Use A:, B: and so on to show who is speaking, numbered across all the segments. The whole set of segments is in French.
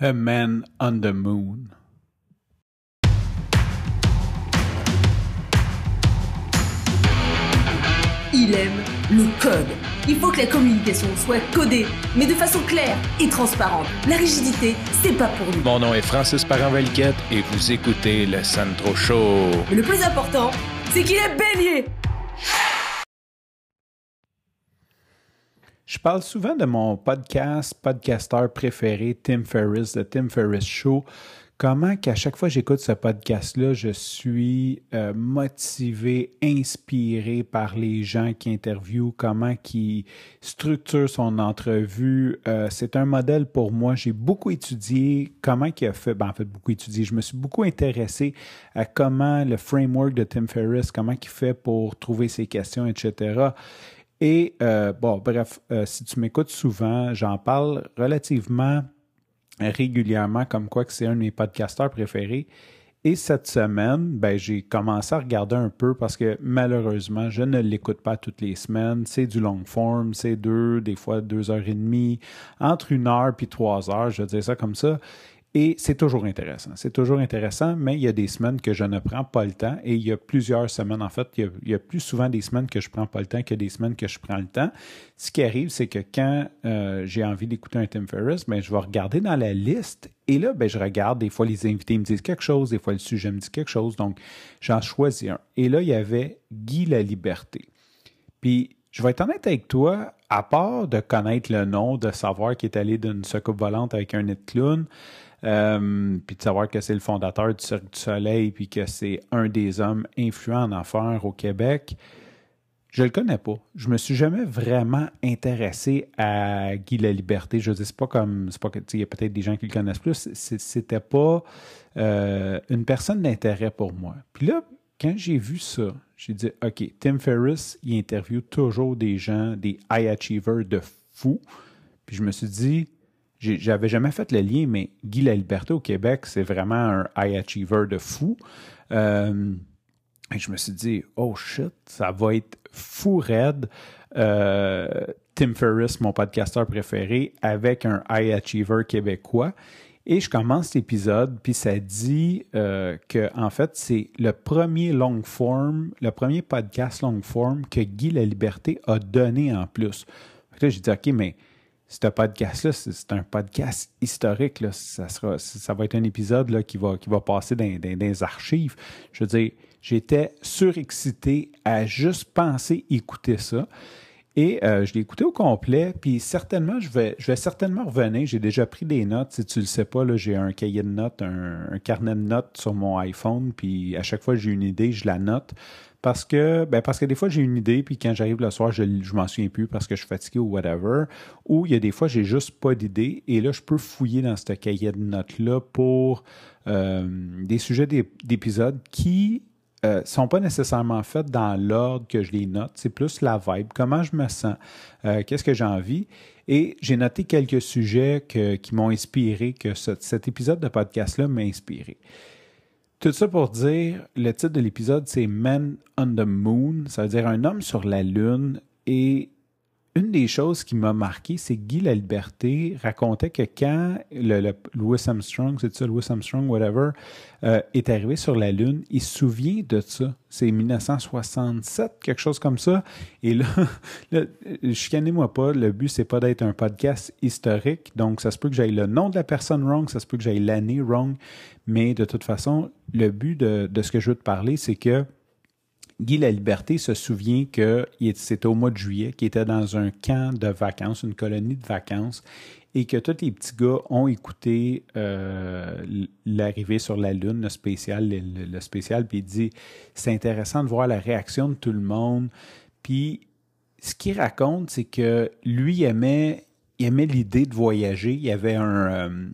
A: A Man on the Moon.
B: Il aime le code. Il faut que la communication soit codée, mais de façon claire et transparente. La rigidité, c'est pas pour nous.
C: Mon nom est Francis Parent-Velquette et vous écoutez le Sandro Show.
B: Mais le plus important, c'est qu'il est bélier.
A: Je parle souvent de mon podcast, podcasteur préféré, Tim Ferriss, The Tim Ferriss Show. Comment qu'à chaque fois j'écoute ce podcast-là, je suis euh, motivé, inspiré par les gens qui interviewent, comment qui structurent son entrevue? Euh, c'est un modèle pour moi. J'ai beaucoup étudié comment il a fait, ben en fait beaucoup étudié. Je me suis beaucoup intéressé à comment le framework de Tim Ferriss, comment il fait pour trouver ses questions, etc. Et euh, bon, bref, si tu m'écoutes souvent, j'en parle relativement régulièrement comme quoi que c'est un de mes podcasteurs préférés. Et cette semaine, ben, j'ai commencé à regarder un peu parce que malheureusement, je ne l'écoute pas toutes les semaines. C'est du long form, c'est deux, des fois deux heures et demie, entre une heure puis trois heures, je dire ça comme ça. Et c'est toujours intéressant. C'est toujours intéressant, mais il y a des semaines que je ne prends pas le temps et il y a plusieurs semaines, en fait, il y a, plus souvent des semaines que je ne prends pas le temps que des semaines que je prends le temps. Ce qui arrive, c'est que quand euh, j'ai envie d'écouter un Tim Ferriss, ben, je vais regarder dans la liste et là, ben, je regarde, des fois les invités me disent quelque chose, des fois le sujet me dit quelque chose, donc j'en choisis un. Et là, il y avait Guy La Liberté. Puis, je vais être honnête avec toi, à part de connaître le nom, de savoir qu'il est allé d'une secoupe volante avec un nid clown, euh, puis de savoir que c'est le fondateur du Cirque du Soleil, puis que c'est un des hommes influents en affaires au Québec. Je le connais pas. Je me suis jamais vraiment intéressé à Guy La Liberté. Je dis pas comme c'est pas que il y a peut-être des gens qui le connaissent plus. C'était pas euh, une personne d'intérêt pour moi. Puis là, quand j'ai vu ça, j'ai dit OK, Tim Ferriss, il interviewe toujours des gens, des high achievers de fou. Puis je me suis dit j'avais jamais fait le lien, mais Guy La Liberté au Québec, c'est vraiment un high achiever de fou. Euh, et je me suis dit, oh shit, ça va être fou raide. Euh, Tim Ferriss, mon podcasteur préféré, avec un high achiever québécois. Et je commence l'épisode, puis ça dit euh, que en fait, c'est le premier long form, le premier podcast long form que Guy La Liberté a donné en plus. Là, j'ai dit, OK, mais podcast-là, c'est un podcast historique. Là. Ça, sera, va être un épisode là, qui, va, qui va passer dans, des archives. Je veux dire, j'étais surexcité à juste penser écouter ça. Et euh, je l'ai écouté au complet, puis certainement, je vais, je vais certainement revenir. J'ai déjà pris des notes. Si tu le sais pas, j'ai un cahier de notes, un, carnet de notes sur mon iPhone, puis à chaque fois que j'ai une idée, je la note. Parce que, ben parce que des fois, j'ai une idée, puis quand j'arrive le soir, je ne m'en souviens plus parce que je suis fatigué ou whatever. Ou il y a des fois, j'ai juste pas d'idée. Et là, je peux fouiller dans ce cahier de notes-là pour euh, des sujets d'épisodes qui euh, sont pas nécessairement faits dans l'ordre que je les note. C'est plus la vibe, comment je me sens, euh, qu'est-ce que j'ai envie? Et j'ai noté quelques sujets qui m'ont inspiré, que cet épisode de podcast-là m'a inspiré. Tout ça pour dire, le titre de l'épisode, c'est Men on the Moon, ça veut dire un homme sur la Lune. Et une des choses qui m'a marqué, c'est que Guy La Liberté racontait que quand le, Louis Armstrong, c'est ça, Louis Armstrong, whatever, euh, est arrivé sur la Lune, il se souvient de ça. C'est 1967, quelque chose comme ça. Et là, là chicanez-moi pas, le but, c'est pas d'être un podcast historique. Donc, ça se peut que j'aille le nom de la personne wrong, ça se peut que j'aille l'année wrong. Mais de toute façon, le but de ce que je veux te parler, c'est que Guy La Liberté se souvient que c'était au mois de juillet, qu'il était dans un camp de vacances, une colonie de vacances, et que tous les petits gars ont écouté euh, l'arrivée sur la Lune, le spécial, le, spécial, puis il dit c'est intéressant de voir la réaction de tout le monde. Puis ce qu'il raconte, c'est que lui aimait, il aimait l'idée de voyager. Il avait un, euh,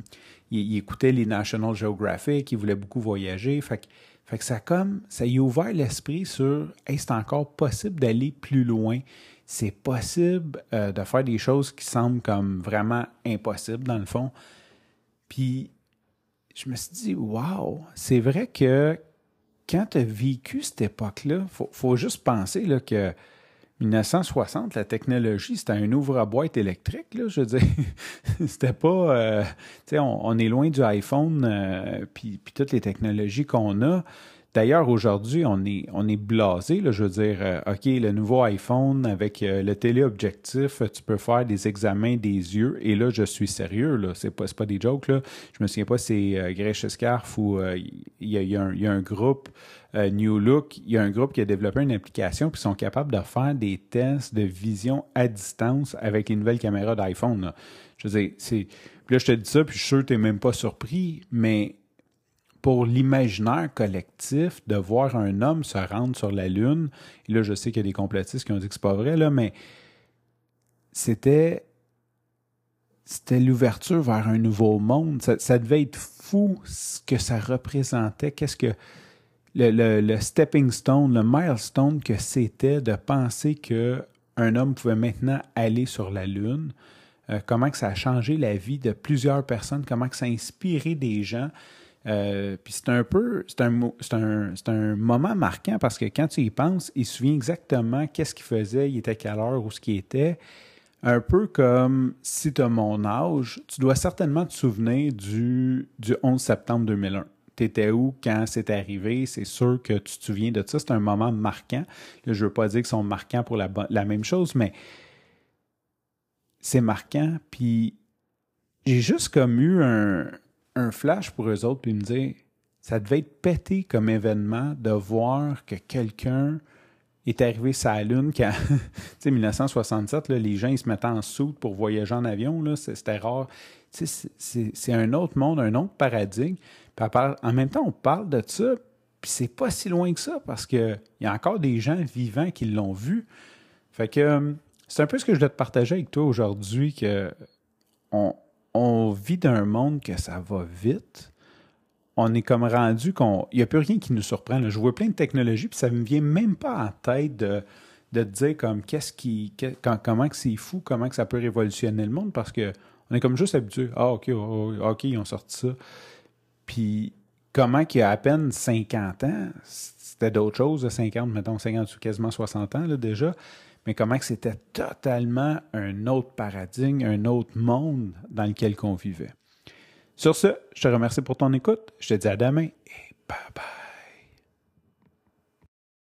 A: il, écoutait les National Geographic, il voulait beaucoup voyager. Fait que fait que ça comme ça a ouvert l'esprit sur hey, c'est encore possible d'aller plus loin. C'est possible euh, de faire des choses qui semblent comme vraiment impossibles dans le fond. Puis je me suis dit Wow, c'est vrai que quand tu as vécu cette époque-là, faut, faut, juste penser là, que 1960, la technologie, c'était un ouvre-boîte électrique, là, je veux dire. c'était pas... Euh, tu sais, on, est loin du iPhone, euh, puis toutes les technologies qu'on a. D'ailleurs, aujourd'hui, on est, on est blasé. Là, je veux dire, euh, OK, le nouveau iPhone avec euh, le téléobjectif, tu peux faire des examens des yeux. Et là, je suis sérieux. Là, c'est pas, pas des jokes. Là. Je me souviens pas c'est euh, Scarf ou il y, y, a un groupe New Look. Il y a un groupe qui a développé une application puis sont capables de faire des tests de vision à distance avec les nouvelles caméras d'iPhone. Je veux dire, c'est. Puis là, je te dis ça, puis je suis sûr que tu n'es même pas surpris, mais pour l'imaginaire collectif de voir un homme se rendre sur la Lune, et là, je sais qu'il y a des complotistes qui ont dit que c'est pas vrai, mais c'était c'était l'ouverture vers un nouveau monde. Ça, devait être fou ce que ça représentait. Qu'est-ce que le, stepping stone, le milestone que c'était de penser que un homme pouvait maintenant aller sur la Lune. Euh, comment ça a changé la vie de plusieurs personnes, comment ça a inspiré des gens. Euh, puis c'est un peu, c'est un, un, un, moment marquant parce que quand tu y penses, il se souvient exactement qu'est-ce qu'il faisait, il était quelle heure, où ce qui était. Un peu comme si tu as mon âge, tu dois certainement te souvenir du, du 11 septembre 2001 tu étais où quand c'est arrivé, c'est sûr que tu te souviens de ça. C'est un moment marquant. Là, je ne veux pas dire qu'ils sont marquants pour la, la même chose, mais c'est marquant. Puis j'ai juste comme eu un, un flash pour eux autres, puis me dire, ça devait être pété comme événement de voir que quelqu'un est arrivé sur la Lune quand, tu sais, 1967, là, les gens se mettaient en soute pour voyager en avion, là, c'était rare. C'est un autre monde, un autre paradigme. En même temps, on parle de ça, puis c'est pas si loin que ça, parce qu'il y a encore des gens vivants qui l'ont vu. Fait que euh, c'est un peu ce que je dois te partager avec toi aujourd'hui, que on, on vit dans monde que ça va vite. On est comme rendu qu'on. Il n'y a plus rien qui nous surprend. Je vois plein de technologies, puis ça ne me vient même pas en tête de, de te dire comme qu'est-ce qui. comment que c'est fou, comment que ça peut révolutionner le monde, parce que on est comme juste habitué. Ah, OK, oh, oh, OK, ils ont sorti ça. Puis comment qu'il y a à peine 50 ans, c'était d'autres choses, 50, mettons 50 ou quasiment 60 ans là, déjà, mais comment c'était totalement un autre paradigme, un autre monde dans lequel on vivait. Sur ce, je te remercie pour ton écoute. Je te dis à demain et bye bye.